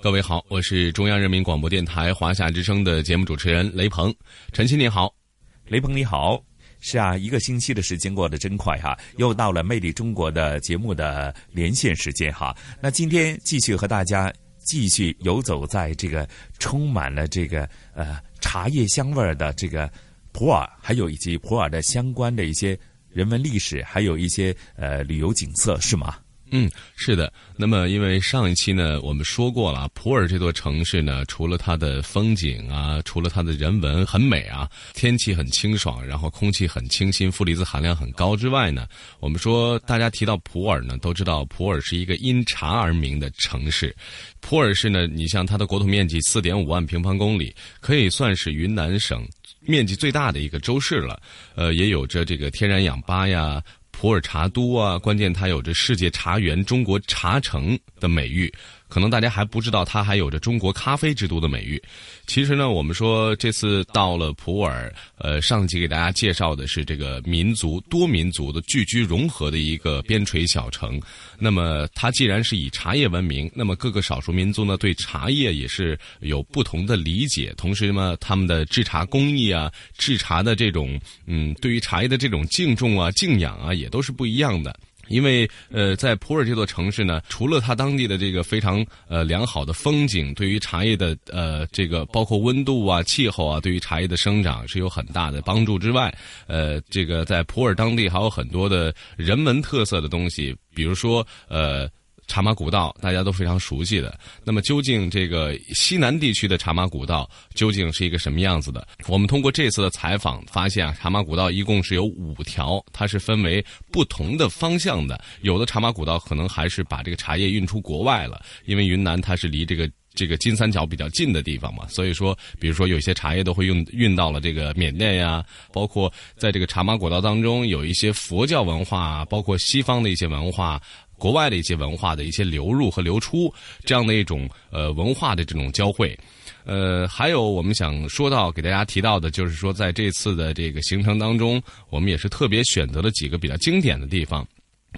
各位好，我是中央人民广播电台华夏之声的节目主持人雷鹏。陈曦你好，雷鹏你好。是啊，一个星期的时间过得真快哈，又到了《魅力中国》的节目的连线时间哈。那今天继续和大家继续游走在这个充满了这个呃茶叶香味的这个普洱，还有以及普洱的相关的一些人文历史，还有一些呃旅游景色，是吗？嗯，是的。那么，因为上一期呢，我们说过了，普洱这座城市呢，除了它的风景啊，除了它的人文很美啊，天气很清爽，然后空气很清新，负离子含量很高之外呢，我们说大家提到普洱呢，都知道普洱是一个因茶而名的城市。普洱市呢，你像它的国土面积四点五万平方公里，可以算是云南省面积最大的一个州市了。呃，也有着这个天然氧吧呀。普洱茶都啊，关键它有着世界茶园、中国茶城的美誉。可能大家还不知道，它还有着中国咖啡之都的美誉。其实呢，我们说这次到了普洱，呃，上集给大家介绍的是这个民族多民族的聚居融合的一个边陲小城。那么它既然是以茶叶闻名，那么各个少数民族呢对茶叶也是有不同的理解。同时呢，他们的制茶工艺啊、制茶的这种嗯，对于茶叶的这种敬重啊、敬仰啊，也都是不一样的。因为呃，在普洱这座城市呢，除了它当地的这个非常呃良好的风景，对于茶叶的呃这个包括温度啊、气候啊，对于茶叶的生长是有很大的帮助之外，呃，这个在普洱当地还有很多的人文特色的东西，比如说呃。茶马古道大家都非常熟悉的，那么究竟这个西南地区的茶马古道究竟是一个什么样子的？我们通过这次的采访发现啊，茶马古道一共是有五条，它是分为不同的方向的。有的茶马古道可能还是把这个茶叶运出国外了，因为云南它是离这个这个金三角比较近的地方嘛，所以说，比如说有些茶叶都会运运到了这个缅甸呀，包括在这个茶马古道当中有一些佛教文化，包括西方的一些文化。国外的一些文化的一些流入和流出，这样的一种呃文化的这种交汇，呃，还有我们想说到给大家提到的，就是说在这次的这个行程当中，我们也是特别选择了几个比较经典的地方。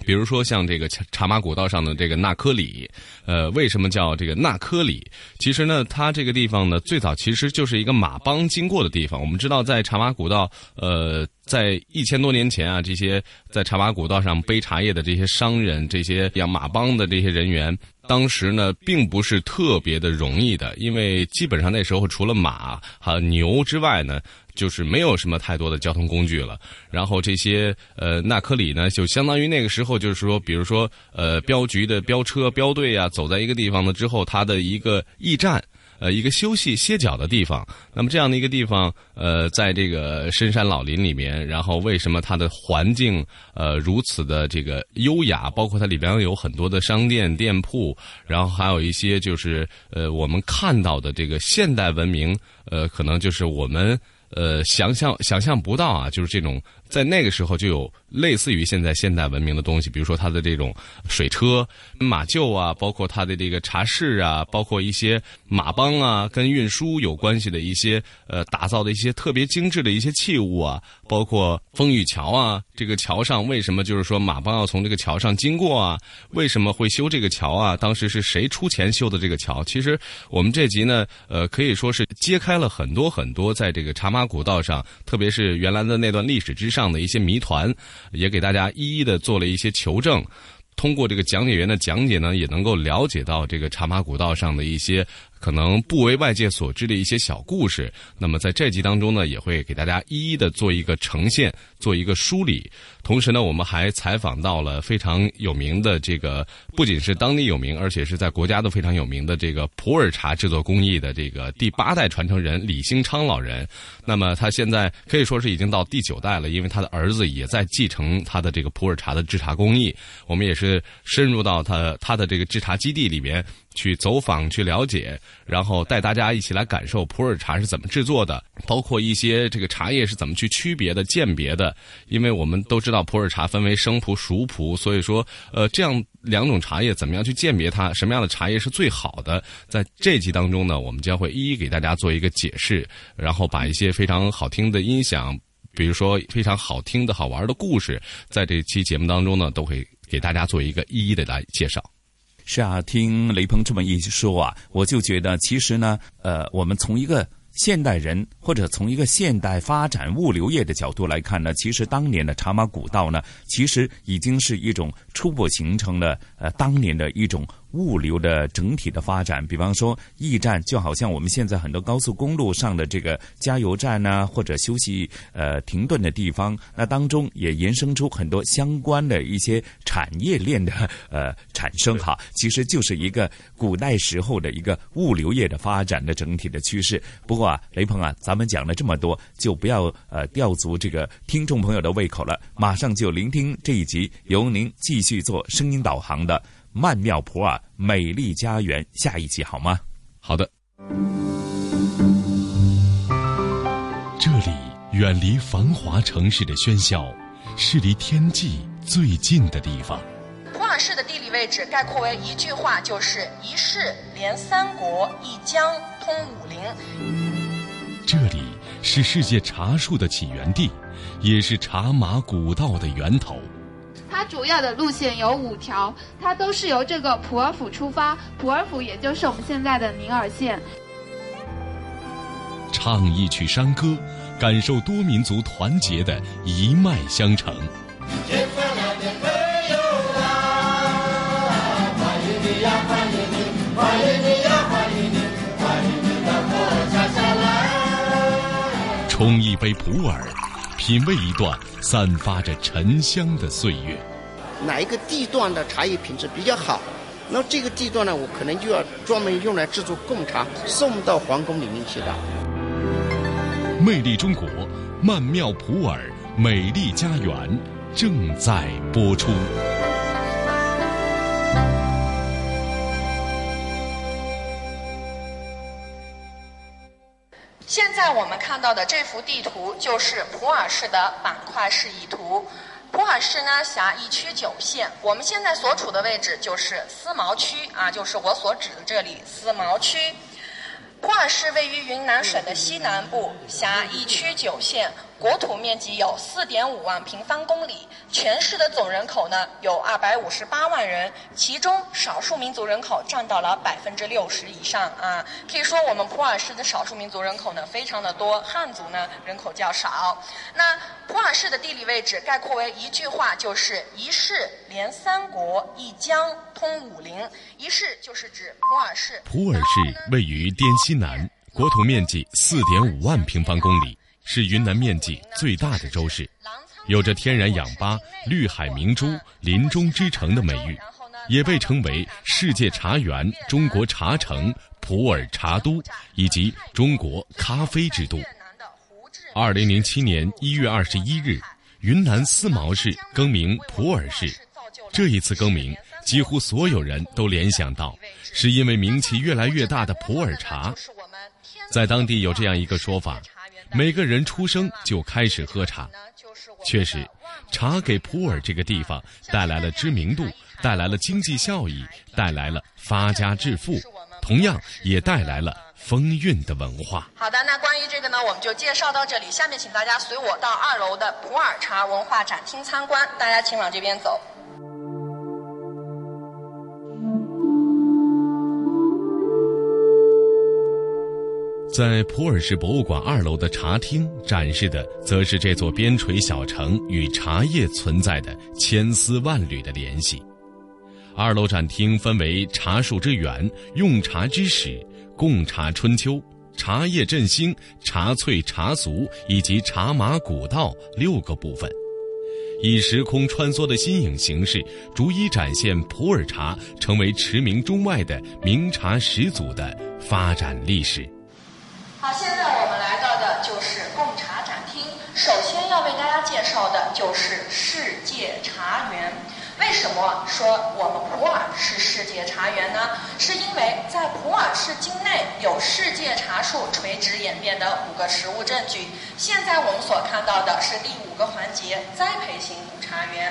比如说像这个茶马古道上的这个纳科里，呃，为什么叫这个纳科里？其实呢，它这个地方呢，最早其实就是一个马帮经过的地方。我们知道，在茶马古道，呃，在一千多年前啊，这些在茶马古道上背茶叶的这些商人，这些养马帮的这些人员，当时呢，并不是特别的容易的，因为基本上那时候除了马和牛之外呢。就是没有什么太多的交通工具了，然后这些呃纳科里呢，就相当于那个时候，就是说，比如说呃镖局的镖车、镖队啊，走在一个地方呢之后，它的一个驿站。呃，一个休息歇脚的地方。那么这样的一个地方，呃，在这个深山老林里面，然后为什么它的环境呃如此的这个优雅？包括它里边有很多的商店店铺，然后还有一些就是呃我们看到的这个现代文明，呃，可能就是我们呃想象想象不到啊，就是这种。在那个时候就有类似于现在现代文明的东西，比如说它的这种水车、马厩啊，包括它的这个茶室啊，包括一些马帮啊，跟运输有关系的一些呃打造的一些特别精致的一些器物啊，包括风雨桥啊，这个桥上为什么就是说马帮要从这个桥上经过啊？为什么会修这个桥啊？当时是谁出钱修的这个桥？其实我们这集呢，呃，可以说是揭开了很多很多在这个茶马古道上，特别是原来的那段历史之上。这样的一些谜团，也给大家一一的做了一些求证。通过这个讲解员的讲解呢，也能够了解到这个茶马古道上的一些可能不为外界所知的一些小故事。那么在这集当中呢，也会给大家一一的做一个呈现，做一个梳理。同时呢，我们还采访到了非常有名的这个，不仅是当地有名，而且是在国家都非常有名的这个普洱茶制作工艺的这个第八代传承人李兴昌老人。那么他现在可以说是已经到第九代了，因为他的儿子也在继承他的这个普洱茶的制茶工艺。我们也是深入到他他的这个制茶基地里边去走访去了解，然后带大家一起来感受普洱茶是怎么制作的，包括一些这个茶叶是怎么去区别的、鉴别的。因为我们都知道普洱茶分为生普、熟普，所以说呃这样两种茶叶怎么样去鉴别它，什么样的茶叶是最好的，在这集当中呢，我们将会一一给大家做一个解释，然后把一些非常好听的音响。比如说非常好听的好玩的故事，在这期节目当中呢，都会给大家做一个一一的来介绍。是啊，听雷鹏这么一说啊，我就觉得其实呢，呃，我们从一个现代人或者从一个现代发展物流业的角度来看呢，其实当年的茶马古道呢，其实已经是一种初步形成了呃当年的一种。物流的整体的发展，比方说驿站，就好像我们现在很多高速公路上的这个加油站呢，或者休息呃停顿的地方，那当中也延伸出很多相关的一些产业链的呃产生哈，其实就是一个古代时候的一个物流业的发展的整体的趋势。不过啊，雷鹏啊，咱们讲了这么多，就不要呃吊足这个听众朋友的胃口了，马上就聆听这一集由您继续做声音导航的。曼妙普洱美丽家园，下一集好吗？好的。这里远离繁华城市的喧嚣，是离天际最近的地方。普洱市的地理位置概括为一句话，就是一市连三国，一江通武陵。这里是世界茶树的起源地，也是茶马古道的源头。它主要的路线有五条，它都是由这个普洱府出发，普洱府也就是我们现在的宁洱县。唱一曲山歌，感受多民族团结的一脉相承。天欢迎你呀，欢迎你，欢迎你呀，欢迎你，欢迎你到普洱家乡来。冲一杯普洱，品味一段。散发着沉香的岁月，哪一个地段的茶叶品质比较好？那这个地段呢，我可能就要专门用来制作贡茶，送到皇宫里面去的。魅力中国，曼妙普洱，美丽家园正在播出。现在我们看到的这幅地图就是普洱市的板块示意图。普洱市呢辖一区九县，我们现在所处的位置就是思茅区啊，就是我所指的这里思茅区。普洱市位于云南省的西南部，辖一区九县。国土面积有四点五万平方公里，全市的总人口呢有二百五十八万人，其中少数民族人口占到了百分之六十以上啊。可以说我们普洱市的少数民族人口呢非常的多，汉族呢人口较少。那普洱市的地理位置概括为一句话，就是一市连三国，一江通武陵。一市就是指普洱市。普洱市位于滇西南，国土面积四点五万平方公里。是云南面积最大的州市，有着天然氧吧、绿海明珠、林中之城的美誉，也被称为世界茶园、中国茶城、普洱茶都以及中国咖啡之都。二零零七年一月二十一日，云南思茅市更名普洱市。这一次更名，几乎所有人都联想到，是因为名气越来越大的普洱茶。在当地有这样一个说法。每个人出生就开始喝茶，确实，茶给普洱这个地方带来了知名度，带来了经济效益，带来了发家致富，同样也带来了风韵的文化。好的，那关于这个呢，我们就介绍到这里。下面请大家随我到二楼的普洱茶文化展厅参观，大家请往这边走。在普洱市博物馆二楼的茶厅展示的，则是这座边陲小城与茶叶存在的千丝万缕的联系。二楼展厅分为茶树之源、用茶之始、贡茶春秋、茶叶振兴、茶萃茶俗以及茶马古道六个部分，以时空穿梭的新颖形式，逐一展现普洱茶成为驰名中外的名茶始祖的发展历史。好，现在我们来到的就是贡茶展厅，首先要为大家介绍的就是世界茶园。为什么说我们普洱是世界茶园呢？是因为在普洱市境内有世界茶树垂直演变的五个实物证据。现在我们所看到的是第五个环节——栽培型古茶园。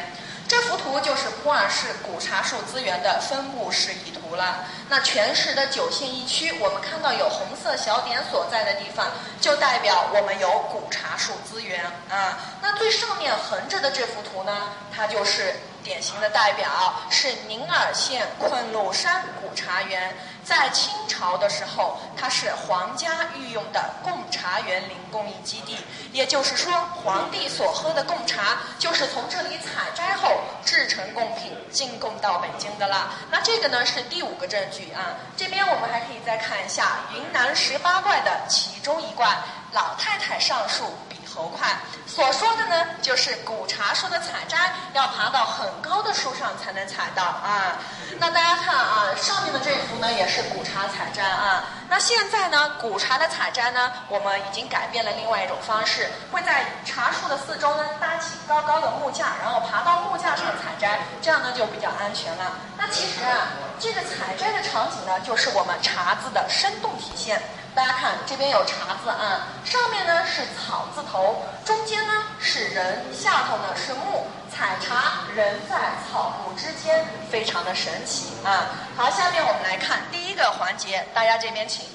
这幅图就是普洱市古茶树资源的分布示意图了。那全市的九县一区，我们看到有红色小点所在的地方，就代表我们有古茶树资源啊。那最上面横着的这幅图呢，它就是典型的代表，是宁洱县困鹿山古茶园。在清朝的时候，它是皇家御用的贡茶园林工艺基地，也就是说，皇帝所喝的贡茶就是从这里采摘后制成贡品进贡到北京的了。那这个呢是第五个证据啊。这边我们还可以再看一下云南十八怪的其中一怪——老太太上树。头块所说的呢，就是古茶树的采摘要爬到很高的树上才能采到啊。那大家看啊，上面的这幅呢也是古茶采摘啊。那现在呢，古茶的采摘呢，我们已经改变了另外一种方式，会在茶树的四周呢搭起高高的木架，然后爬到木架上采摘，这样呢就比较安全了。那其实啊，这个采摘的场景呢，就是我们茶字的生动体现。大家看，这边有茶字啊，上面呢是草字头，中间呢是人，下头呢是木，采茶人在草木之间，非常的神奇啊。好，下面我们来看第一个环节，大家这边请。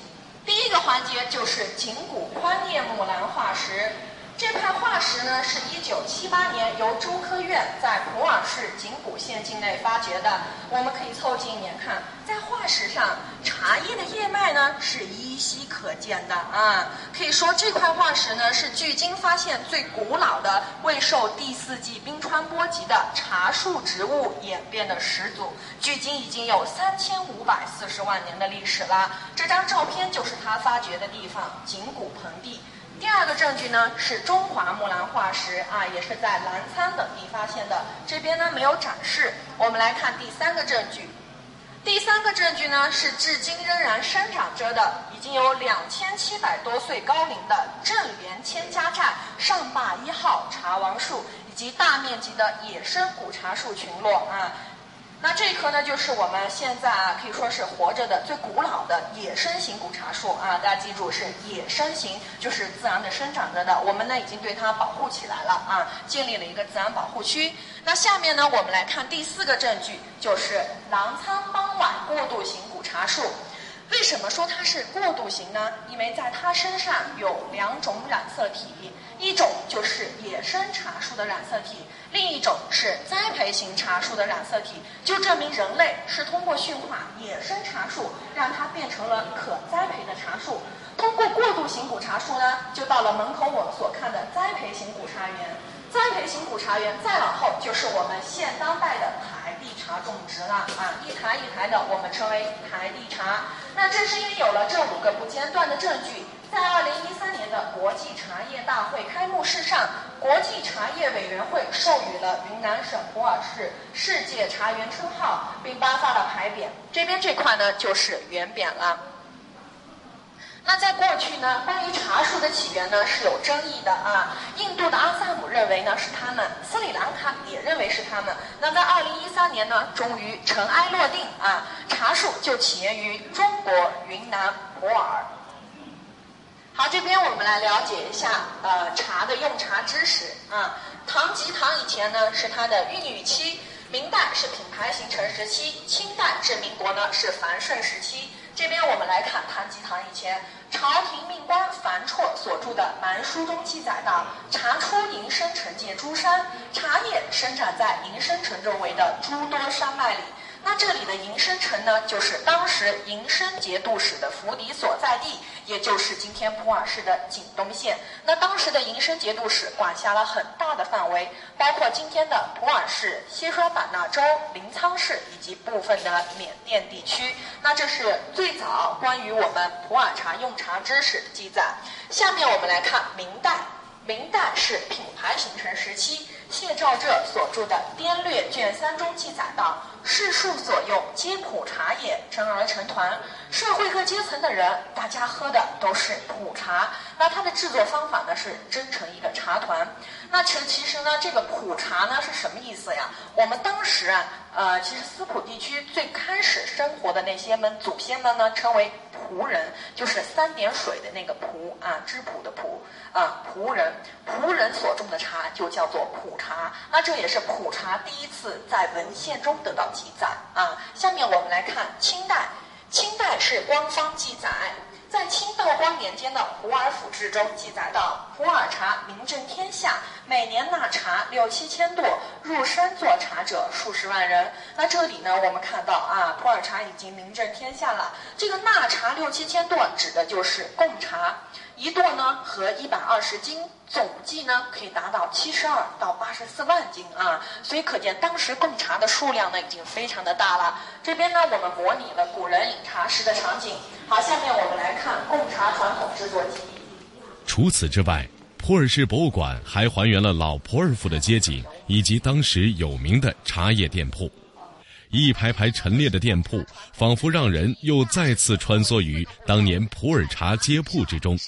第一个环节就是景谷宽叶木兰化石。这块化石呢，是一九七八年由中科院在普洱市景谷县境内发掘的。我们可以凑近一点看，在化石上，茶叶的叶脉呢是依稀可见的啊。可以说，这块化石呢是距今发现最古老的未受第四纪冰川波及的茶树植物演变的始祖，距今已经有三千五百四十万年的历史了。这张照片就是它发掘的地方——景谷盆地。第二个证据呢是中华木兰化石啊，也是在澜沧等地发现的。这边呢没有展示。我们来看第三个证据。第三个证据呢是至今仍然生长着的，已经有两千七百多岁高龄的正源千家寨上坝一号茶王树，以及大面积的野生古茶树群落啊。那这棵呢，就是我们现在啊可以说是活着的最古老的野生型古茶树啊。大家记住，是野生型，就是自然的生长着的。我们呢已经对它保护起来了啊，建立了一个自然保护区。那下面呢，我们来看第四个证据，就是澜沧傍晚过渡型古茶树。为什么说它是过渡型呢？因为在它身上有两种染色体，一种就是野生茶树的染色体，另一种是栽培型茶树的染色体，就证明人类是通过驯化野生茶树，让它变成了可栽培的茶树。通过过渡型古茶树呢，就到了门口我们所看的栽培型古茶园。栽培型古茶园再往后就是我们现当代的地茶种植了啊，一台一台的，我们称为台地茶。那正是因为有了这五个不间断的证据，在二零一三年的国际茶叶大会开幕式上，国际茶叶委员会授予了云南省普洱市世界茶园称号，并颁发了牌匾。这边这块呢就是原匾了。那在过去呢，关于茶树的起源呢是有争议的啊。印度的阿萨姆认为呢是他们，斯里兰卡也认为是他们。那在二零一三年呢，终于尘埃落定啊，茶树就起源于中国云南普洱。好，这边我们来了解一下呃茶的用茶知识啊。唐吉唐以前呢是它的孕育期，明代是品牌形成时期，清代至民国呢是繁盛时期。这边我们来看唐吉唐以前，朝廷命官樊绰所著的《蛮书》中记载的：茶出银生城界诸山，茶叶生长在银生城周围的诸多山脉里。那这里的银生城呢，就是当时银生节度使的府邸所在地，也就是今天普洱市的景东县。那当时的银生节度使管辖了很大的范围，包括今天的普洱市、西双版纳州、临沧市以及部分的缅甸地区。那这是最早关于我们普洱茶用茶知识的记载。下面我们来看明代，明代是品牌形成时期。谢兆浙所著的《滇略》卷三中记载道：“世数所用，皆普茶也，成而成团。社会各阶层的人，大家喝的都是普茶。那它的制作方法呢，是蒸成一个茶团。那其实其实呢，这个普茶呢是什么意思呀？我们当时啊，呃，其实司普地区最开始生活的那些们祖先们呢，称为仆人，就是三点水的那个仆啊，知仆的仆。”啊，仆人，仆人所种的茶就叫做普茶。那这也是普茶第一次在文献中得到记载啊。下面我们来看清代，清代是官方记载，在清道光年间的《普洱府志》中记载到，普洱茶名震天下，每年纳茶六七千垛，入山做茶者数十万人。那这里呢，我们看到啊，普洱茶已经名震天下了。这个纳茶六七千垛，指的就是贡茶。一垛呢和一百二十斤，总计呢可以达到七十二到八十四万斤啊，所以可见当时贡茶的数量呢已经非常的大了。这边呢我们模拟了古人饮茶时的场景。好，下面我们来看贡茶传统制作技艺。除此之外，普洱市博物馆还还原了老普洱府的街景以及当时有名的茶叶店铺。一排排陈列的店铺，仿佛让人又再次穿梭于当年普洱茶街铺之中。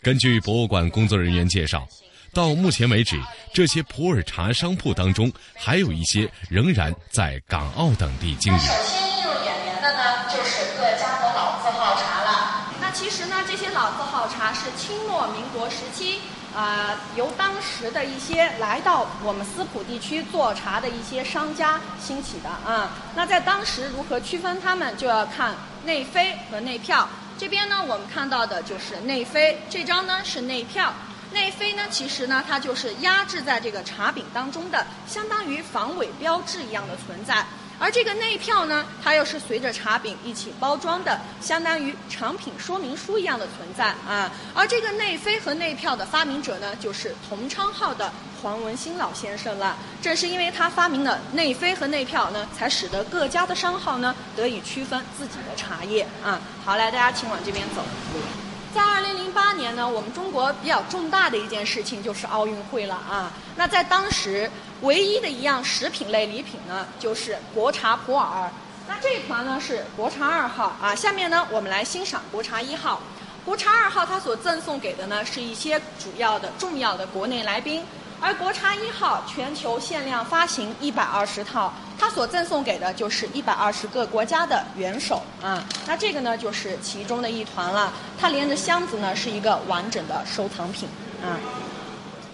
根据博物馆工作人员介绍，到目前为止，这些普洱茶商铺当中，还有一些仍然在港澳等地经营。首先映入眼帘的呢，就是各家的老字号茶了。那其实呢，这些老字号茶是清末民国时期。啊，由当时的一些来到我们司普地区做茶的一些商家兴起的啊。那在当时如何区分他们，就要看内飞和内票。这边呢，我们看到的就是内飞，这张呢是内票。内飞呢，其实呢，它就是压制在这个茶饼当中的，相当于防伪标志一样的存在。而这个内票呢，它又是随着茶饼一起包装的，相当于产品说明书一样的存在啊。而这个内飞和内票的发明者呢，就是同昌号的黄文兴老先生了。正是因为他发明了内飞和内票呢，才使得各家的商号呢得以区分自己的茶叶啊。好，来大家请往这边走。在二零零八年呢，我们中国比较重大的一件事情就是奥运会了啊。那在当时，唯一的一样食品类礼品呢，就是国茶普洱。那这一团呢是国茶二号啊。下面呢，我们来欣赏国茶一号。国茶二号它所赠送给的呢，是一些主要的、重要的国内来宾。而国茶一号全球限量发行一百二十套，它所赠送给的就是一百二十个国家的元首啊。那这个呢，就是其中的一团了。它连着箱子呢，是一个完整的收藏品啊。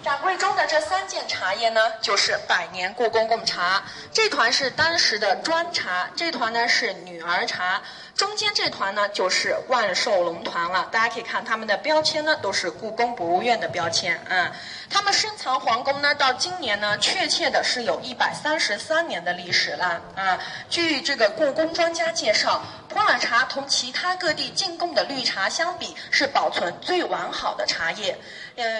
展柜中的这三件茶叶呢，就是百年故宫贡茶。这团是当时的砖茶，这团呢是女儿茶，中间这团呢就是万寿龙团了。大家可以看他们的标签呢，都是故宫博物院的标签啊。他们深藏皇宫呢，到今年呢，确切的是有一百三十三年的历史了啊。据这个故宫专家介绍，普洱茶同其他各地进贡的绿茶相比，是保存最完好的茶叶。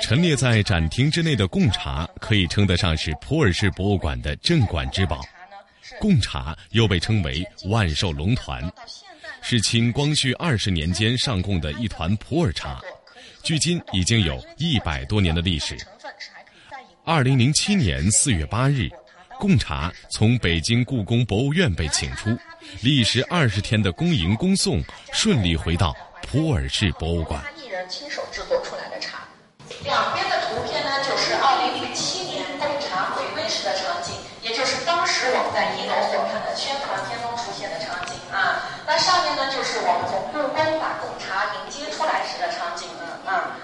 陈列在展厅之内的贡茶，可以称得上是普洱市博物馆的镇馆之宝。贡茶又被称为万寿龙团，是清光绪二十年间上贡的一团普洱茶，距今已经有一百多年的历史。二零零七年四月八日，贡茶从北京故宫博物院被请出，历时二十天的恭迎恭送，顺利回到普洱市博物馆。一人亲手制作出来的茶。两边的图片呢，就是二零零七年贡茶回归时的场景，也就是当时我们在一楼所看的宣传片中出现的场景啊。那上面呢，就是我们从故宫把贡茶迎接出来时的场景了啊。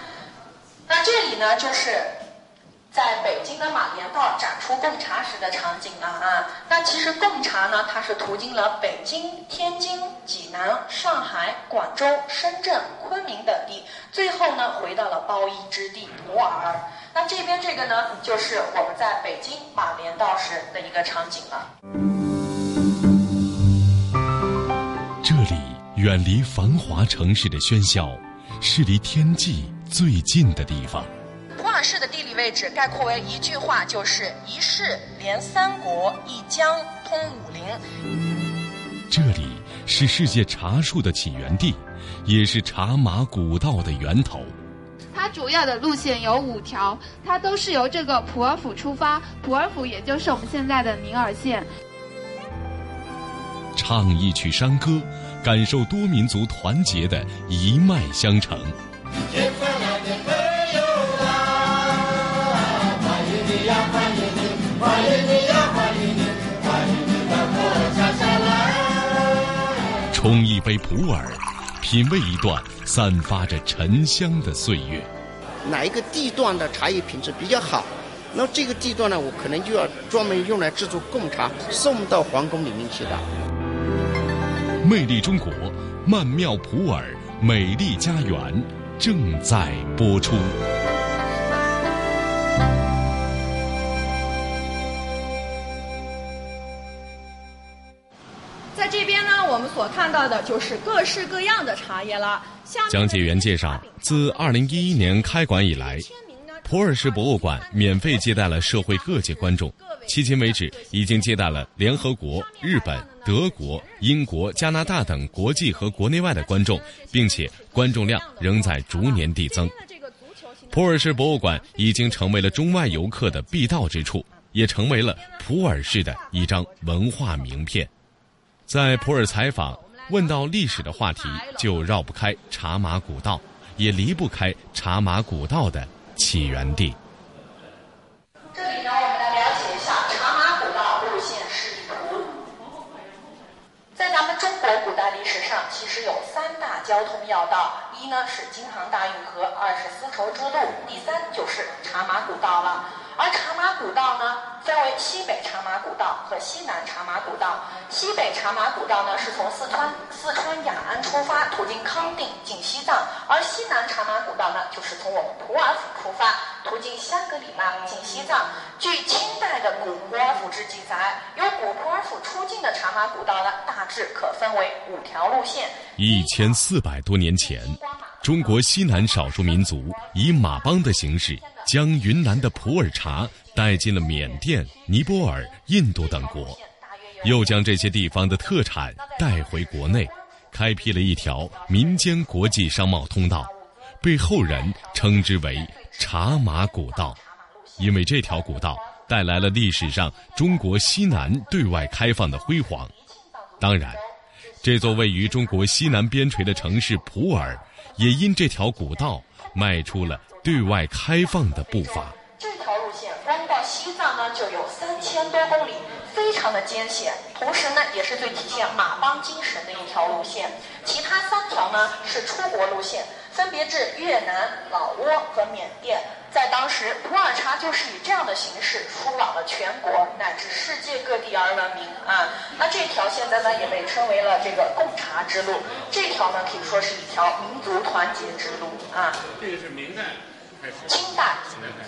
那这里呢，就是。在北京的马连道展出贡茶时的场景了啊！那其实贡茶呢，它是途经了北京、天津、济南、上海、广州、深圳、昆明等地，最后呢回到了包衣之地普洱。那这边这个呢，就是我们在北京马连道时的一个场景了。这里远离繁华城市的喧嚣，是离天际最近的地方。市的地理位置概括为一句话，就是一市连三国，一江通武陵。这里是世界茶树的起源地，也是茶马古道的源头。它主要的路线有五条，它都是由这个普洱府出发，普洱府也就是我们现在的宁洱县。唱一曲山歌，感受多民族团结的一脉相承。杯普洱，品味一段散发着沉香的岁月。哪一个地段的茶叶品质比较好？那这个地段呢，我可能就要专门用来制作贡茶，送到皇宫里面去的。魅力中国，曼妙普洱，美丽家园正在播出。看到的就是各式各样的茶叶了。讲解员介绍，自二零一一年开馆以来，普洱市博物馆免费接待了社会各界观众。迄今为止，已经接待了联合国、日本、德国、英国、加拿大等国际和国内外的观众，并且观众量仍在逐年递增。普洱市博物馆已经成为了中外游客的必到之处，也成为了普洱市的一张文化名片。在普洱采访问到历史的话题，就绕不开茶马古道，也离不开茶马古道的起源地。这里呢，我们来了解一下茶马古道路线示意图。在咱们中国古代历史上，其实有三大交通要道：一呢是京杭大运河，二是丝绸之路，第三就是茶马古道了。而茶马古道呢，分为西北茶马古道和西南茶马古道。西北茶马古道呢，是从四川四川雅安出发，途经康定进西藏；而西南茶马古道呢，就是从我们普洱府出发，途经香格里拉进西藏。据清代的《古普洱府志》记载，由古普洱府出境的茶马古道呢，大致可分为五条路线。一千四百多年前，中国西南少数民族以马帮的形式。将云南的普洱茶带进了缅甸、尼泊尔、印度等国，又将这些地方的特产带回国内，开辟了一条民间国际商贸通道，被后人称之为茶马古道。因为这条古道带来了历史上中国西南对外开放的辉煌。当然，这座位于中国西南边陲的城市普洱，也因这条古道迈出了。对外开放的步伐。这条路线光到西藏呢就有三千多公里，非常的艰险，同时呢也是最体现马帮精神的一条路线。其他三条呢是出国路线，分别至越南、老挝和缅甸。在当时，普洱茶就是以这样的形式输往了全国乃至世界各地而闻名啊。那这条现在呢也被称为了这个贡茶之路。这条呢可以说是一条民族团结之路啊。这个是明代。清代，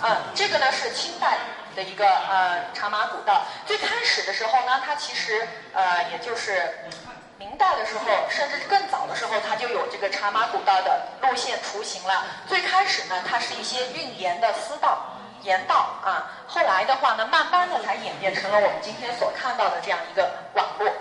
嗯，这个呢是清代的一个呃茶马古道。最开始的时候呢，它其实呃也就是明代的时候，甚至更早的时候，它就有这个茶马古道的路线雏形了。最开始呢，它是一些运盐的私道、盐道啊。后来的话呢，慢慢的才演变成了我们今天所看到的这样一个网络。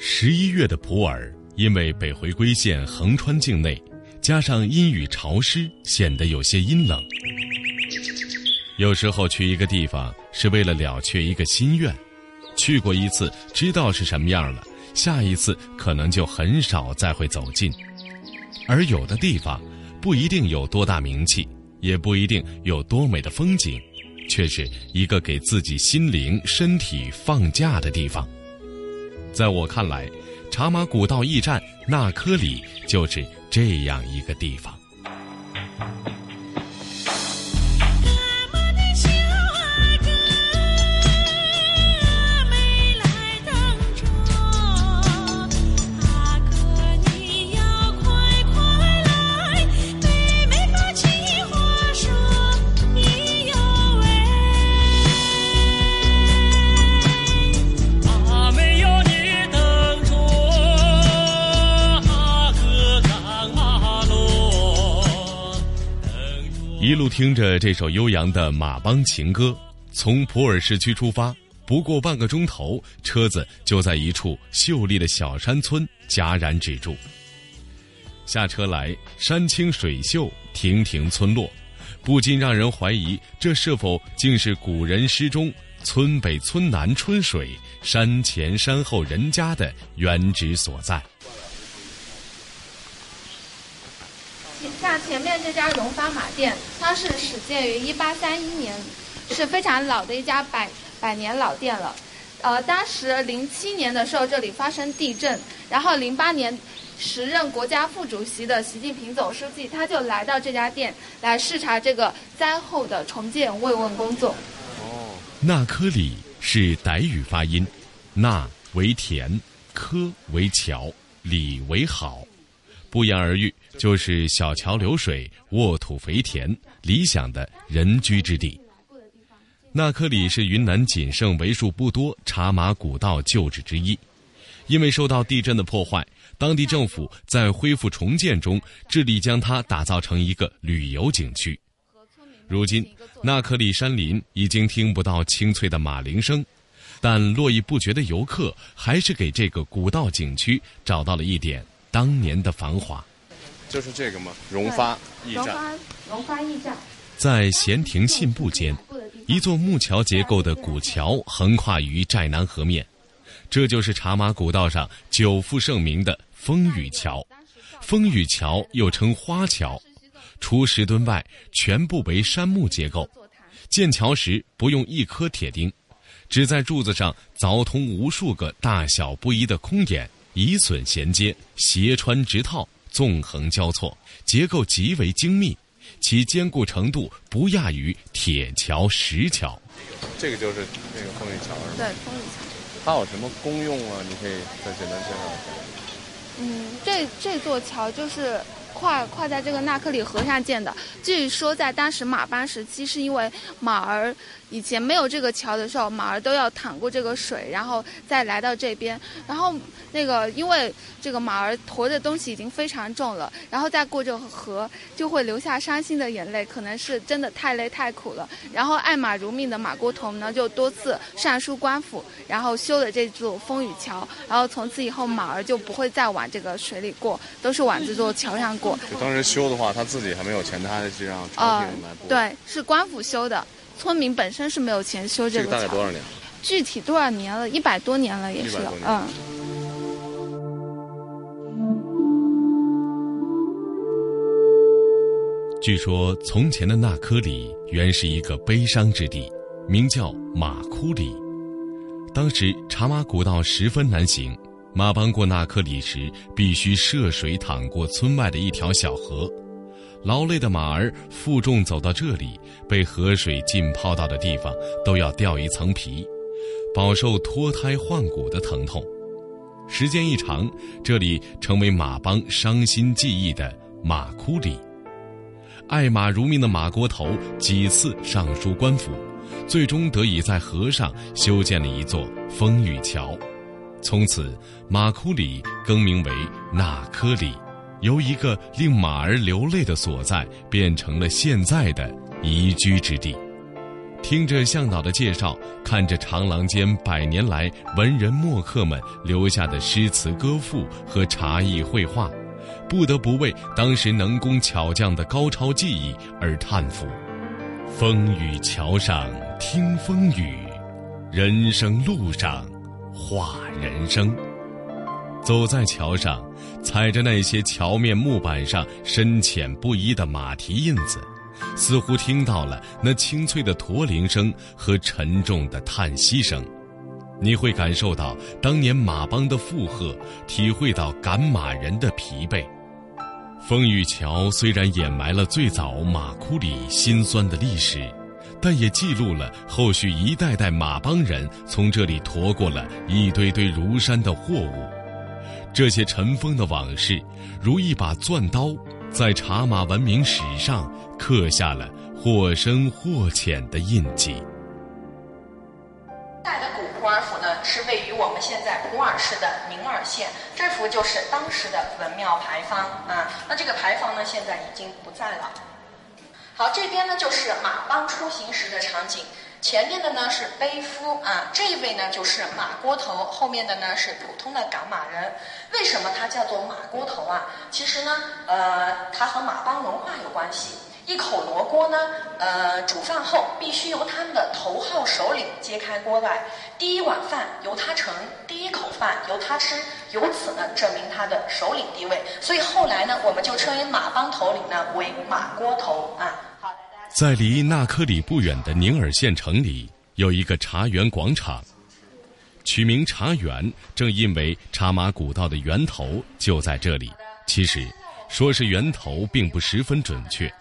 十一月的普洱，因为北回归线横穿境内，加上阴雨潮湿，显得有些阴冷。有时候去一个地方是为了了却一个心愿，去过一次知道是什么样了，下一次可能就很少再会走近。而有的地方，不一定有多大名气，也不一定有多美的风景，却是一个给自己心灵、身体放假的地方。在我看来，茶马古道驿站那科里就是这样一个地方。听着这首悠扬的马帮情歌，从普洱市区出发，不过半个钟头，车子就在一处秀丽的小山村戛然止住。下车来，山清水秀，亭亭村落，不禁让人怀疑，这是否竟是古人诗中“村北村南春水，山前山后人家”的原址所在？像前面这家荣发马店，它是始建于一八三一年，是非常老的一家百百年老店了。呃，当时零七年的时候这里发生地震，然后零八年时任国家副主席的习近平总书记他就来到这家店来视察这个灾后的重建慰问工作。哦，纳科里是傣语发音，纳为田，科为桥，里为好。不言而喻，就是小桥流水、沃土肥田，理想的人居之地。纳克里是云南仅剩为数不多茶马古道旧址之一，因为受到地震的破坏，当地政府在恢复重建中致力将它打造成一个旅游景区。如今，纳克里山林已经听不到清脆的马铃声，但络绎不绝的游客还是给这个古道景区找到了一点。当年的繁华，就是这个吗？荣发驿站。荣发荣发驿站，在闲庭信步间，一座木桥结构的古桥横跨于寨南河面，这就是茶马古道上久负盛名的风雨桥。风雨桥又称花桥，除石墩外，全部为杉木结构。建桥时不用一颗铁钉，只在柱子上凿通无数个大小不一的空眼。以损衔接，斜穿直套，纵横交错，结构极为精密，其坚固程度不亚于铁桥、石桥。这个就是那个风雨桥，是吗？对，风雨桥。它有什么功用啊？你可以再简单介绍一下。嗯，这这座桥就是跨跨在这个纳克里河上建的。据说在当时马班时期，是因为马儿。以前没有这个桥的时候，马儿都要淌过这个水，然后再来到这边。然后那个因为这个马儿驮的东西已经非常重了，然后再过这个河就会流下伤心的眼泪，可能是真的太累太苦了。然后爱马如命的马国同呢，就多次上书官府，然后修了这座风雨桥。然后从此以后，马儿就不会再往这个水里过，都是往这座桥上过。当时修的话，他自己还没有钱，他去让朝廷来对，是官府修的。村民本身是没有钱修这个桥，大概多少年了？具体多少年了？一百多年了，也是，嗯。据说从前的那科里原是一个悲伤之地，名叫马窟里。当时茶马古道十分难行，马帮过那科里时，必须涉水淌过村外的一条小河。劳累的马儿负重走到这里，被河水浸泡到的地方都要掉一层皮，饱受脱胎换骨的疼痛。时间一长，这里成为马帮伤心记忆的马窟里。爱马如命的马国头几次上书官府，最终得以在河上修建了一座风雨桥，从此马窟里更名为纳科里。由一个令马儿流泪的所在，变成了现在的宜居之地。听着向导的介绍，看着长廊间百年来文人墨客们留下的诗词歌赋和茶艺绘画，不得不为当时能工巧匠的高超技艺而叹服。风雨桥上听风雨，人生路上画人生。走在桥上。踩着那些桥面木板上深浅不一的马蹄印子，似乎听到了那清脆的驼铃声和沉重的叹息声。你会感受到当年马帮的负荷，体会到赶马人的疲惫。风雨桥虽然掩埋了最早马窟里辛酸的历史，但也记录了后续一代代马帮人从这里驮过了一堆堆如山的货物。这些尘封的往事，如一把钻刀，在茶马文明史上刻下了或深或浅的印记。代的古普洱府呢，是位于我们现在普洱市的宁洱县。这幅就是当时的文庙牌坊啊。那这个牌坊呢，现在已经不在了。好，这边呢就是马帮出行时的场景。前面的呢是背夫啊，这位呢就是马锅头，后面的呢是普通的赶马人。为什么它叫做马锅头啊？其实呢，呃，它和马帮文化有关系。一口罗锅呢，呃，煮饭后必须由他们的头号首领揭开锅盖，第一碗饭由他盛，第一口饭由他吃，由此呢证明他的首领地位。所以后来呢，我们就称为马帮头领呢为马锅头啊。在离纳科里不远的宁洱县城里，有一个茶园广场，取名茶园，正因为茶马古道的源头就在这里。其实，说是源头并不十分准确，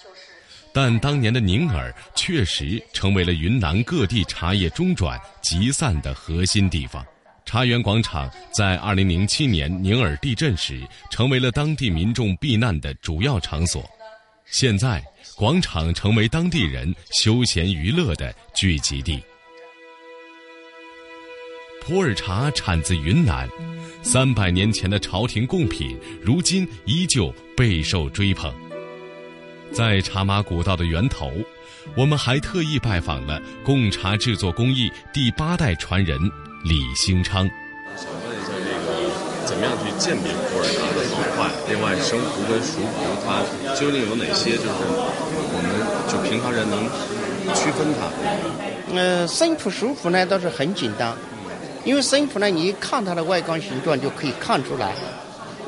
但当年的宁洱确实成为了云南各地茶叶中转集散的核心地方。茶园广场在2007年宁洱地震时，成为了当地民众避难的主要场所。现在。广场成为当地人休闲娱乐的聚集地。普洱茶产自云南，三百年前的朝廷贡品，如今依旧备受追捧。在茶马古道的源头，我们还特意拜访了贡茶制作工艺第八代传人李兴昌。怎么样去鉴别普洱茶的好坏？另外，生普跟熟普它究竟有哪些？就是。我们就平常人能区分它。嗯，生普熟普呢倒是很简单，因为生普呢，你一看它的外观形状就可以看出来，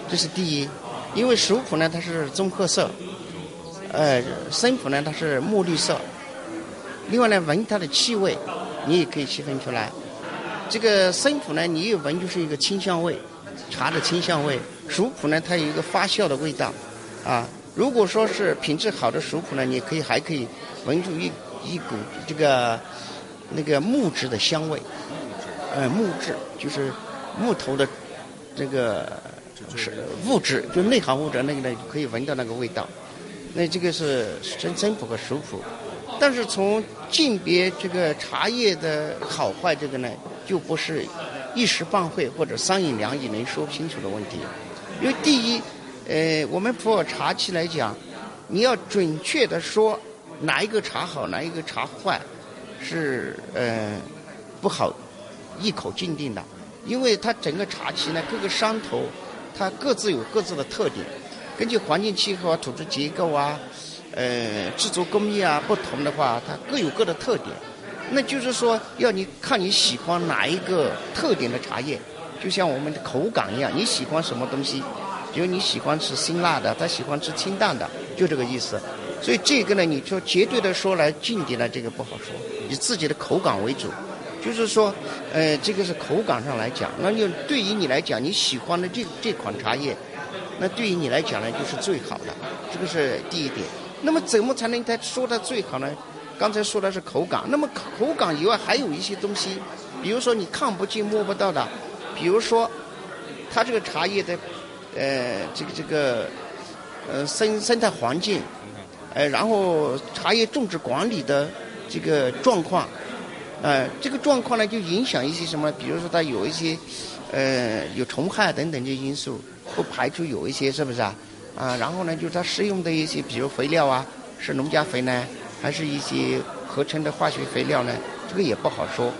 这是第一。因为熟普呢它是棕褐色，呃，生普呢它是墨绿色。另外呢，闻它的气味，你也可以区分出来。这个生普呢，你一闻就是一个清香味，茶的清香味；熟普呢，它有一个发酵的味道，啊。如果说是品质好的熟普呢，你可以还可以闻出一一股这个那个木质的香味，呃，木质就是木头的这个是物质，就内含物质那个呢，可以闻到那个味道。那这个是真真普和熟普，但是从鉴别这个茶叶的好坏，这个呢，就不是一时半会或者三言两语能说清楚的问题，因为第一。呃，我们普洱茶器来讲，你要准确的说哪一个茶好，哪一个茶坏，是呃不好一口鉴定的，因为它整个茶器呢，各个山头它各自有各自的特点，根据环境气候啊、土质结构啊、呃制作工艺啊不同的话，它各有各的特点。那就是说，要你看你喜欢哪一个特点的茶叶，就像我们的口感一样，你喜欢什么东西。比如你喜欢吃辛辣的，他喜欢吃清淡的，就这个意思。所以这个呢，你说绝对的说来近点呢，这个不好说，以自己的口感为主。就是说，呃，这个是口感上来讲，那就对于你来讲，你喜欢的这这款茶叶，那对于你来讲呢，就是最好的。这个是第一点。那么怎么才能它说的最好呢？刚才说的是口感，那么口感以外还有一些东西，比如说你看不见摸不到的，比如说它这个茶叶的。呃，这个这个，呃，生生态环境，呃，然后茶叶种植管理的这个状况，呃，这个状况呢，就影响一些什么？比如说它有一些，呃，有虫害等等这些因素，不排除有一些是不是啊？啊，然后呢，就是它使用的一些，比如肥料啊，是农家肥呢，还是一些合成的化学肥料呢？这个也不好说。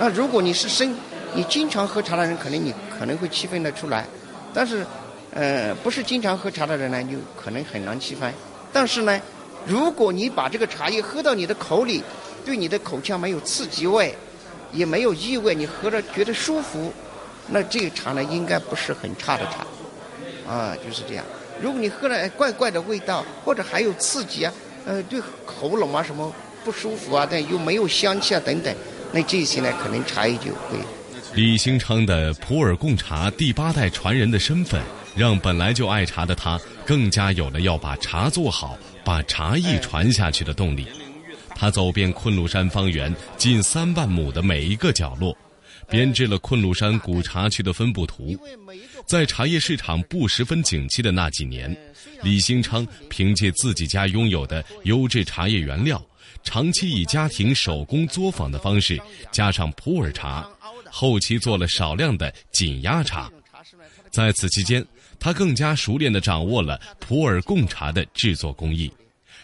那如果你是生，你经常喝茶的人，可能你可能会区分得出来，但是。呃，不是经常喝茶的人呢，就可能很难区分。但是呢，如果你把这个茶叶喝到你的口里，对你的口腔没有刺激味，也没有异味，你喝着觉得舒服，那这个茶呢，应该不是很差的茶。啊，就是这样。如果你喝了怪怪的味道，或者还有刺激啊，呃，对喉咙啊什么不舒服啊，但又没有香气啊等等，那这些呢，可能茶叶就会。李兴昌的普洱贡茶第八代传人的身份。让本来就爱茶的他更加有了要把茶做好、把茶艺传下去的动力。他走遍昆仑山方圆近三万亩的每一个角落，编制了昆仑山古茶区的分布图。在茶叶市场不十分景气的那几年，李兴昌凭借自己家拥有的优质茶叶原料，长期以家庭手工作坊的方式，加上普洱茶，后期做了少量的紧压茶。在此期间，他更加熟练地掌握了普洱贡茶的制作工艺，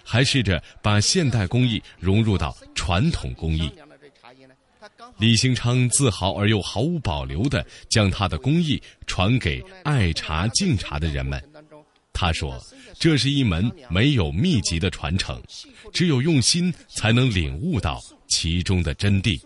还试着把现代工艺融入到传统工艺。李兴昌自豪而又毫无保留地将他的工艺传给爱茶敬茶的人们。他说：“这是一门没有秘籍的传承，只有用心才能领悟到其中的真谛。”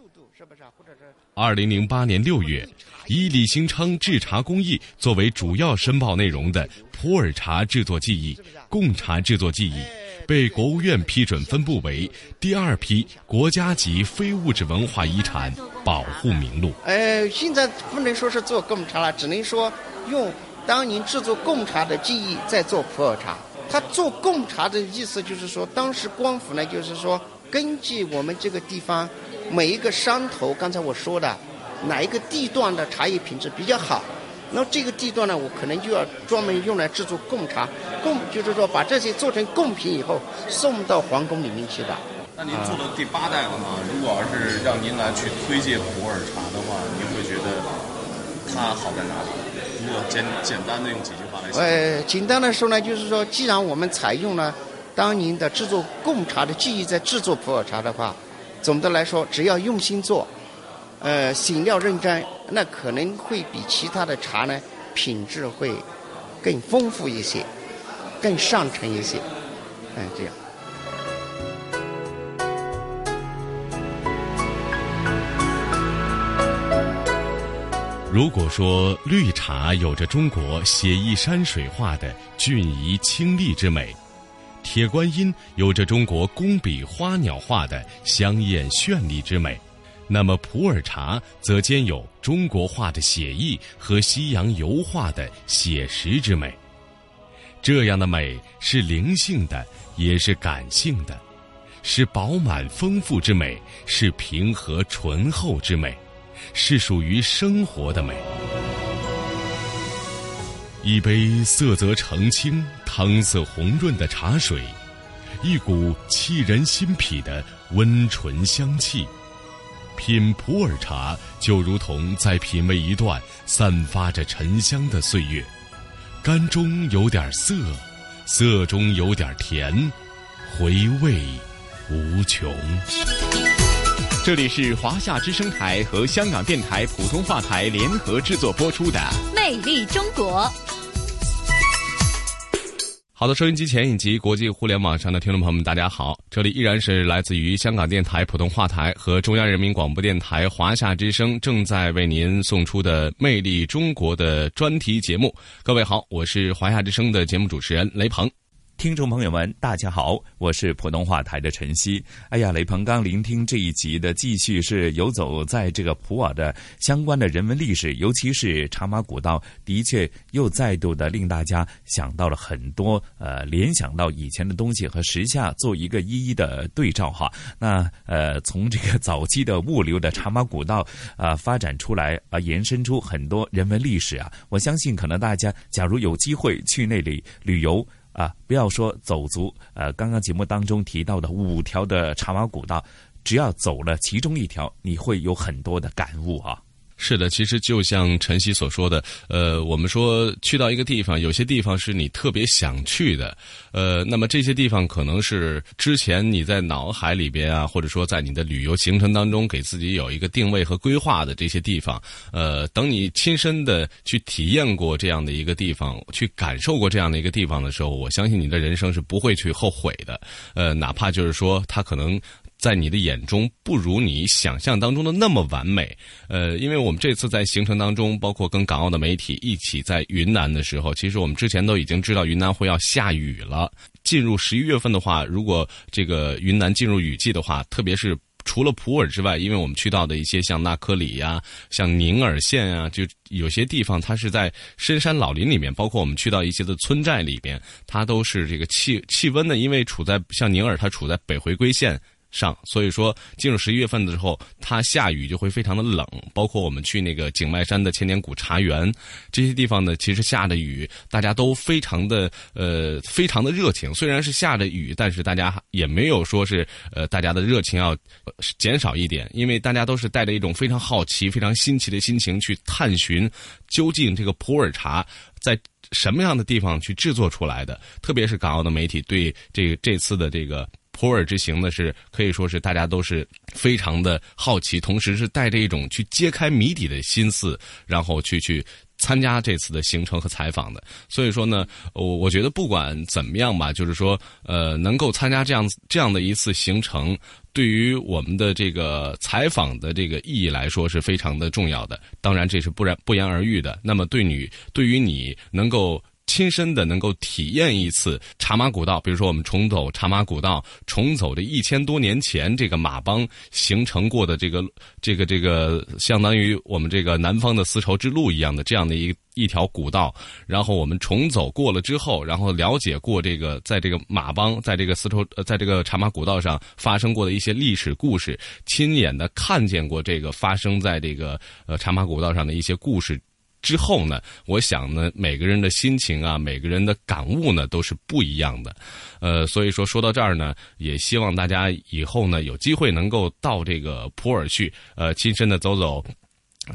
二零零八年六月，以李兴昌制茶工艺作为主要申报内容的普洱茶制作技艺、贡茶制作技艺，被国务院批准分布为第二批国家级非物质文化遗产保护名录。呃，现在不能说是做贡茶了，只能说用当年制作贡茶的技艺在做普洱茶。他做贡茶的意思就是说，当时官府呢，就是说根据我们这个地方。每一个山头，刚才我说的，哪一个地段的茶叶品质比较好？那这个地段呢，我可能就要专门用来制作贡茶，贡就是说把这些做成贡品以后送到皇宫里面去的。那您做到第八代了嘛？如果要是让您来去推介普洱茶的话，您会觉得它好在哪里？如果简简单的用几句话来。呃，简单的说呢，就是说，既然我们采用了当年的制作贡茶的技艺在制作普洱茶的话。总的来说，只要用心做，呃，选料认真，那可能会比其他的茶呢品质会更丰富一些，更上乘一些，嗯，这样。如果说绿茶有着中国写意山水画的俊逸清丽之美。铁观音有着中国工笔花鸟画的香艳绚丽之美，那么普洱茶则兼有中国画的写意和西洋油画的写实之美。这样的美是灵性的，也是感性的，是饱满丰富之美，是平和醇厚之美，是属于生活的美。一杯色泽澄清、汤色红润的茶水，一股沁人心脾的温醇香气。品普洱茶，就如同在品味一段散发着沉香的岁月。甘中有点涩，涩中有点甜，回味无穷。这里是华夏之声台和香港电台普通话台联合制作播出的《魅力中国》。好的，收音机前以及国际互联网上的听众朋友们，大家好！这里依然是来自于香港电台普通话台和中央人民广播电台华夏之声正在为您送出的《魅力中国》的专题节目。各位好，我是华夏之声的节目主持人雷鹏。听众朋友们，大家好，我是普通话台的晨曦。哎呀，雷鹏刚聆听这一集的继续是游走在这个普洱的相关的人文历史，尤其是茶马古道，的确又再度的令大家想到了很多，呃，联想到以前的东西和时下做一个一一的对照哈。那呃，从这个早期的物流的茶马古道啊发展出来啊，延伸出很多人文历史啊。我相信，可能大家假如有机会去那里旅游。啊，不要说走足，呃，刚刚节目当中提到的五条的茶马古道，只要走了其中一条，你会有很多的感悟啊。是的，其实就像晨曦所说的，呃，我们说去到一个地方，有些地方是你特别想去的，呃，那么这些地方可能是之前你在脑海里边啊，或者说在你的旅游行程当中给自己有一个定位和规划的这些地方，呃，等你亲身的去体验过这样的一个地方，去感受过这样的一个地方的时候，我相信你的人生是不会去后悔的，呃，哪怕就是说他可能。在你的眼中不如你想象当中的那么完美，呃，因为我们这次在行程当中，包括跟港澳的媒体一起在云南的时候，其实我们之前都已经知道云南会要下雨了。进入十一月份的话，如果这个云南进入雨季的话，特别是除了普洱之外，因为我们去到的一些像纳科里呀、像宁洱县啊，就有些地方它是在深山老林里面，包括我们去到一些的村寨里边，它都是这个气气温呢，因为处在像宁洱，它处在北回归线。上，所以说进入十一月份的时候，它下雨就会非常的冷。包括我们去那个景迈山的千年古茶园这些地方呢，其实下着雨，大家都非常的呃非常的热情。虽然是下着雨，但是大家也没有说是呃大家的热情要减少一点，因为大家都是带着一种非常好奇、非常新奇的心情去探寻，究竟这个普洱茶在。什么样的地方去制作出来的？特别是港澳的媒体对这个这次的这个普洱之行呢，是可以说是大家都是非常的好奇，同时是带着一种去揭开谜底的心思，然后去去参加这次的行程和采访的。所以说呢，我我觉得不管怎么样吧，就是说，呃，能够参加这样这样的一次行程。对于我们的这个采访的这个意义来说是非常的重要的，当然这是不然不言而喻的。那么对你对于你能够亲身的能够体验一次茶马古道，比如说我们重走茶马古道，重走这一千多年前这个马帮形成过的这个这个这个相当于我们这个南方的丝绸之路一样的这样的一。一条古道，然后我们重走过了之后，然后了解过这个在这个马帮，在这个丝绸，在这个茶马古道上发生过的一些历史故事，亲眼的看见过这个发生在这个呃茶马古道上的一些故事之后呢，我想呢，每个人的心情啊，每个人的感悟呢，都是不一样的。呃，所以说说到这儿呢，也希望大家以后呢有机会能够到这个普洱去，呃，亲身的走走。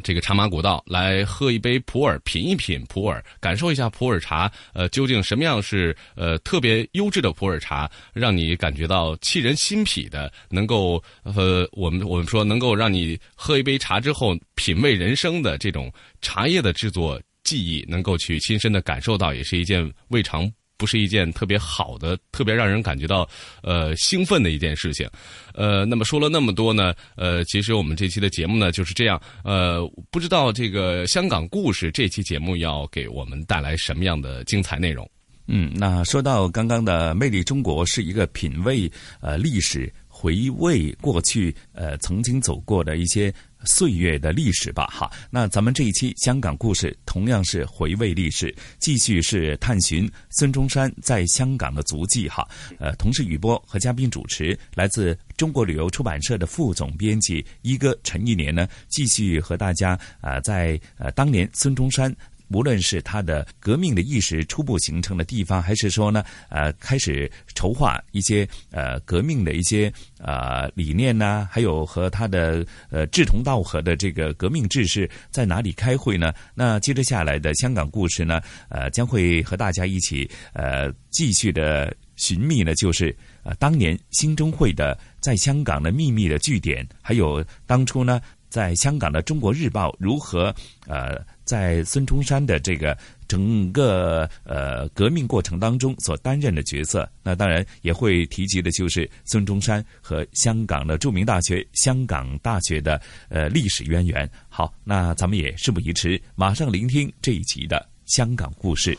这个茶马古道来喝一杯普洱，品一品普洱，感受一下普洱茶。呃，究竟什么样是呃特别优质的普洱茶，让你感觉到沁人心脾的，能够呃我们我们说能够让你喝一杯茶之后品味人生的这种茶叶的制作技艺，能够去亲身的感受到，也是一件未尝。不是一件特别好的、特别让人感觉到呃兴奋的一件事情，呃，那么说了那么多呢，呃，其实我们这期的节目呢就是这样，呃，不知道这个香港故事这期节目要给我们带来什么样的精彩内容？嗯，那说到刚刚的魅力中国是一个品味呃历史、回味过去呃曾经走过的一些。岁月的历史吧，哈。那咱们这一期香港故事同样是回味历史，继续是探寻孙中山在香港的足迹，哈。呃，同时雨波和嘉宾主持，来自中国旅游出版社的副总编辑一哥陈一年呢，继续和大家啊，在呃当年孙中山。无论是他的革命的意识初步形成的地方，还是说呢，呃，开始筹划一些呃革命的一些呃理念呢，还有和他的呃志同道合的这个革命志士在哪里开会呢？那接着下来的香港故事呢，呃，将会和大家一起呃继续的寻觅呢，就是呃当年兴中会的在香港的秘密的据点，还有当初呢在香港的《中国日报》如何呃。在孙中山的这个整个呃革命过程当中所担任的角色，那当然也会提及的就是孙中山和香港的著名大学香港大学的呃历史渊源。好，那咱们也事不宜迟，马上聆听这一集的香港故事。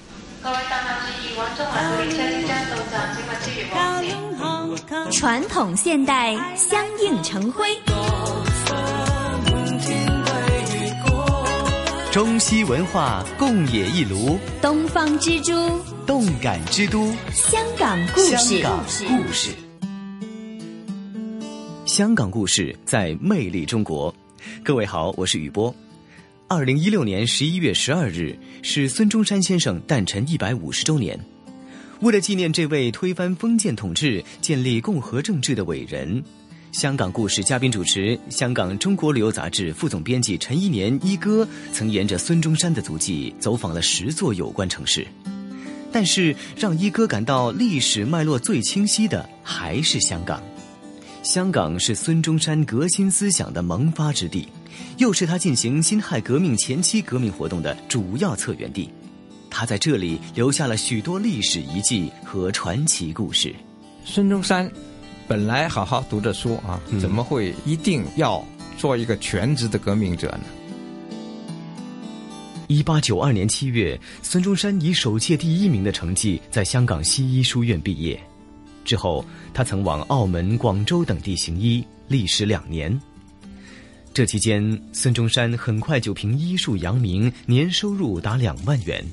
传统现代相映成辉。中西文化共冶一炉，东方之珠，动感之都，香港故事。香港故事，香港故事在魅力中国。各位好，我是雨波。二零一六年十一月十二日是孙中山先生诞辰一百五十周年。为了纪念这位推翻封建统治、建立共和政治的伟人。香港故事嘉宾主持，香港中国旅游杂志副总编辑陈一年一哥曾沿着孙中山的足迹走访了十座有关城市，但是让一哥感到历史脉络最清晰的还是香港。香港是孙中山革新思想的萌发之地，又是他进行辛亥革命前期革命活动的主要策源地，他在这里留下了许多历史遗迹和传奇故事。孙中山。本来好好读着书啊，怎么会一定要做一个全职的革命者呢？一八九二年七月，孙中山以首届第一名的成绩在香港西医书院毕业。之后，他曾往澳门、广州等地行医，历时两年。这期间，孙中山很快就凭医术扬名，年收入达两万元。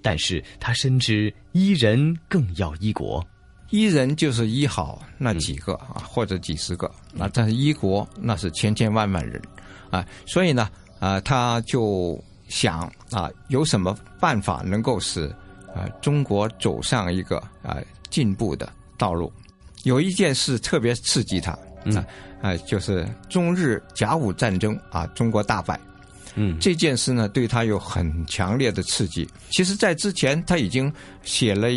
但是他深知医人更要医国。一人就是医好那几个啊，或者几十个，那但是一国那是千千万万人啊，所以呢，啊，他就想啊，有什么办法能够使啊中国走上一个啊进步的道路？有一件事特别刺激他啊，啊，就是中日甲午战争啊，中国大败。嗯，这件事呢，对他有很强烈的刺激。其实，在之前他已经写了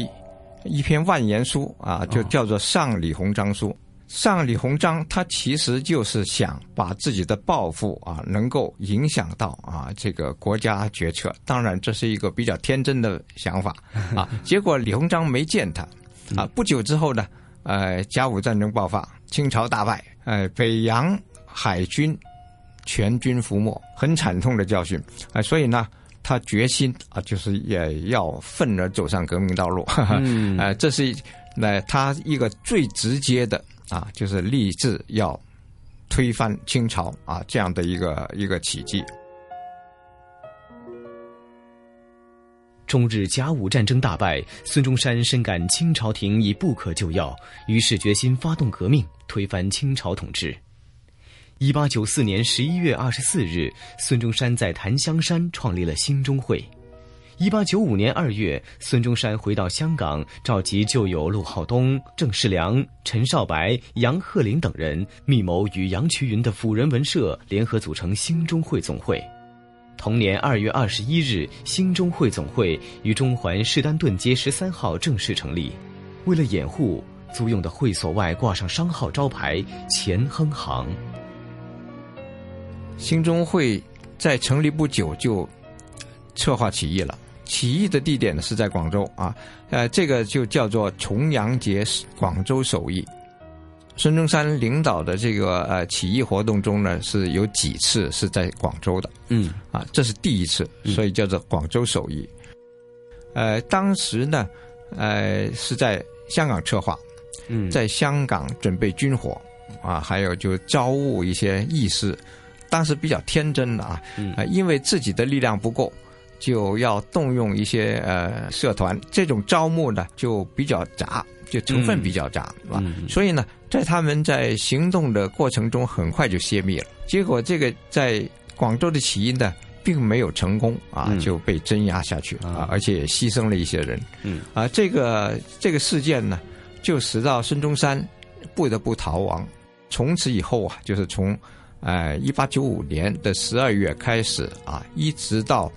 一篇万言书啊，就叫做《上李鸿章书》。上李鸿章他其实就是想把自己的抱负啊，能够影响到啊这个国家决策。当然，这是一个比较天真的想法啊。结果李鸿章没见他啊。不久之后呢，呃，甲午战争爆发，清朝大败，呃，北洋海军。全军覆没，很惨痛的教训啊！所以呢，他决心啊，就是也要奋而走上革命道路。嗯，呃，这是那他一个最直接的啊，就是立志要推翻清朝啊这样的一个一个奇迹。中日甲午战争大败，孙中山深感清朝廷已不可救药，于是决心发动革命，推翻清朝统治。一八九四年十一月二十四日，孙中山在檀香山创立了兴中会。一八九五年二月，孙中山回到香港，召集旧友陆浩东、郑世良、陈少白、杨鹤龄等人，密谋与杨衢云的辅仁文社联合组成兴中会总会。同年二月二十一日，兴中会总会于中环士丹顿街十三号正式成立。为了掩护，租用的会所外挂上商号招牌“钱亨行”。兴中会在成立不久就策划起义了。起义的地点呢是在广州啊，呃，这个就叫做重阳节广州首义。孙中山领导的这个呃起义活动中呢，是有几次是在广州的，嗯，啊，这是第一次，所以叫做广州首义。呃，当时呢，呃，是在香港策划，嗯，在香港准备军火啊，还有就招募一些义士。当时比较天真的啊，啊，因为自己的力量不够，就要动用一些呃社团。这种招募呢，就比较杂，就成分比较杂，啊。所以呢，在他们在行动的过程中，很快就泄密了。结果这个在广州的起义呢，并没有成功啊，就被镇压下去啊，而且也牺牲了一些人。嗯啊，这个这个事件呢，就使到孙中山不得不逃亡。从此以后啊，就是从。呃，一八九五年的十二月开始啊，一直到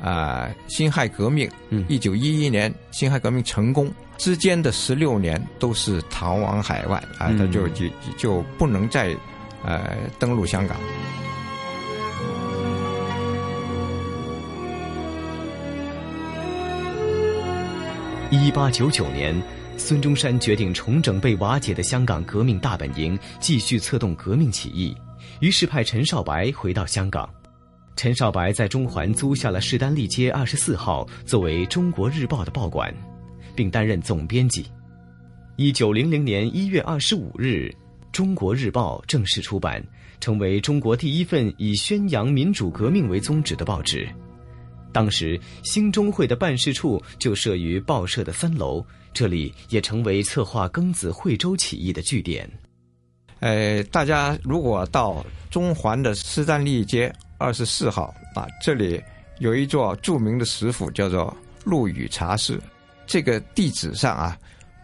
啊辛亥革命，一九一一年辛亥革命成功之间的十六年都是逃往海外啊，他就就就不能再呃登陆香港。一八九九年，孙中山决定重整被瓦解的香港革命大本营，继续策动革命起义。于是派陈少白回到香港，陈少白在中环租下了士丹利街二十四号作为《中国日报》的报馆，并担任总编辑。一九零零年一月二十五日，《中国日报》正式出版，成为中国第一份以宣扬民主革命为宗旨的报纸。当时兴中会的办事处就设于报社的三楼，这里也成为策划庚子惠州起义的据点。呃，大家如果到中环的斯丹利街二十四号啊，这里有一座著名的食府，叫做陆羽茶室。这个地址上啊，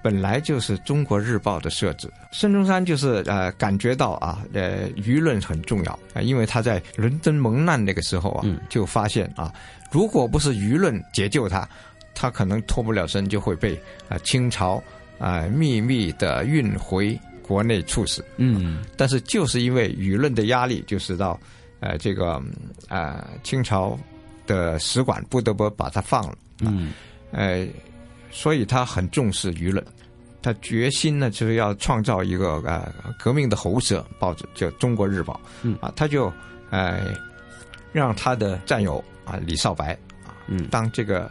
本来就是《中国日报》的设置。孙中山就是呃感觉到啊，呃舆论很重要啊，因为他在伦敦蒙难那个时候啊，就发现啊，如果不是舆论解救他，他可能脱不了身，就会被啊清朝啊秘密的运回。国内处死，嗯，但是就是因为舆论的压力，就是到，呃，这个呃清朝的使馆不得不把他放了，嗯，呃，所以他很重视舆论，他决心呢就是要创造一个呃革命的喉舌报纸，叫《中国日报》，嗯。啊，他就呃让他的战友啊李少白啊，嗯，当这个。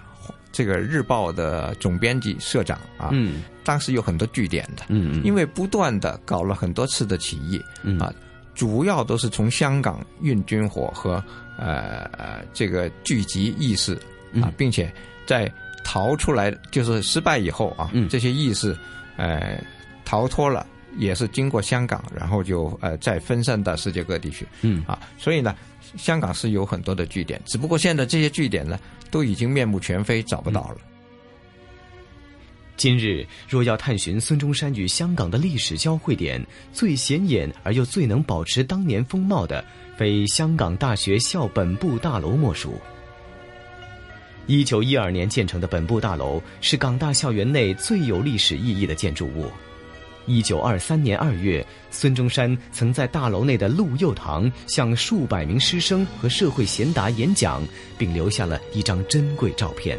这个日报的总编辑、社长啊，嗯，当时有很多据点的，嗯嗯，因为不断的搞了很多次的起义，嗯。啊，主要都是从香港运军火和呃呃这个聚集意识啊，并且在逃出来就是失败以后啊，嗯，这些意识呃逃脱了，也是经过香港，然后就呃再分散到世界各地去。嗯。啊，所以呢，香港是有很多的据点，只不过现在这些据点呢都已经面目全非，找不到了。今日若要探寻孙中山与香港的历史交汇点，最显眼而又最能保持当年风貌的，非香港大学校本部大楼莫属。一九一二年建成的本部大楼是港大校园内最有历史意义的建筑物。一九二三年二月，孙中山曾在大楼内的陆佑堂向数百名师生和社会贤达演讲，并留下了一张珍贵照片。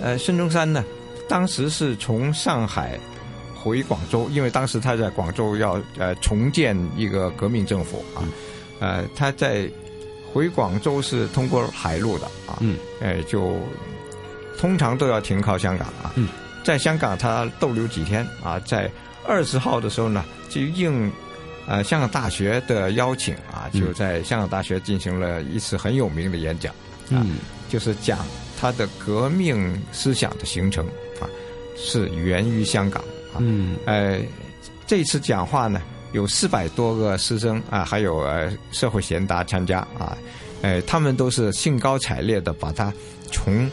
呃，孙中山呢？当时是从上海回广州，因为当时他在广州要呃重建一个革命政府啊，呃他在回广州是通过海路的啊，嗯，呃就通常都要停靠香港啊，嗯，在香港他逗留几天啊，在二十号的时候呢，就应呃香港大学的邀请啊，就在香港大学进行了一次很有名的演讲，啊，嗯，就是讲他的革命思想的形成。啊，是源于香港啊。嗯，呃，这次讲话呢，有四百多个师生啊，还有呃社会贤达参加啊，呃，他们都是兴高采烈的把他从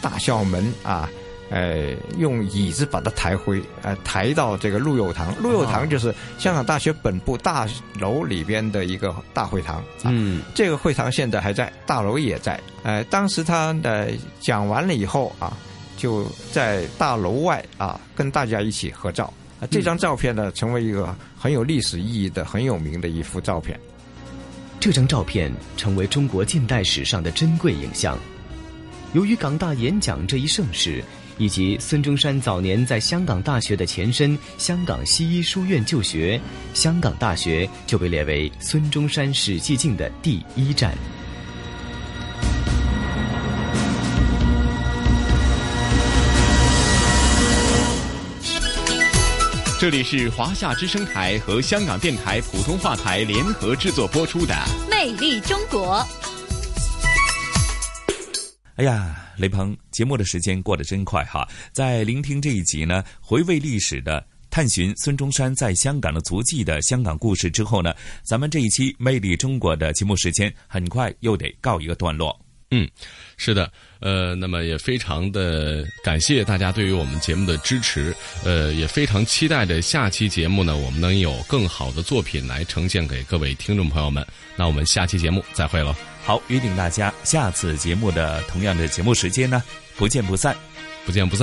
大校门啊，呃，用椅子把它抬回，呃，抬到这个陆佑堂。陆佑堂就是香港大学本部大楼里边的一个大会堂。啊、嗯，这个会堂现在还在，大楼也在。呃，当时他的讲完了以后啊。就在大楼外啊，跟大家一起合照。啊，这张照片呢，成为一个很有历史意义的、很有名的一幅照片。这张照片成为中国近代史上的珍贵影像。由于港大演讲这一盛事，以及孙中山早年在香港大学的前身香港西医书院就学，香港大学就被列为孙中山史迹径的第一站。这里是华夏之声台和香港电台普通话台联合制作播出的《魅力中国》。哎呀，雷鹏，节目的时间过得真快哈！在聆听这一集呢，回味历史的、探寻孙中山在香港的足迹的香港故事之后呢，咱们这一期《魅力中国》的节目时间很快又得告一个段落。嗯，是的，呃，那么也非常的感谢大家对于我们节目的支持，呃，也非常期待着下期节目呢，我们能有更好的作品来呈现给各位听众朋友们。那我们下期节目再会喽！好，约定大家下次节目的同样的节目时间呢，不见不散，不见不散。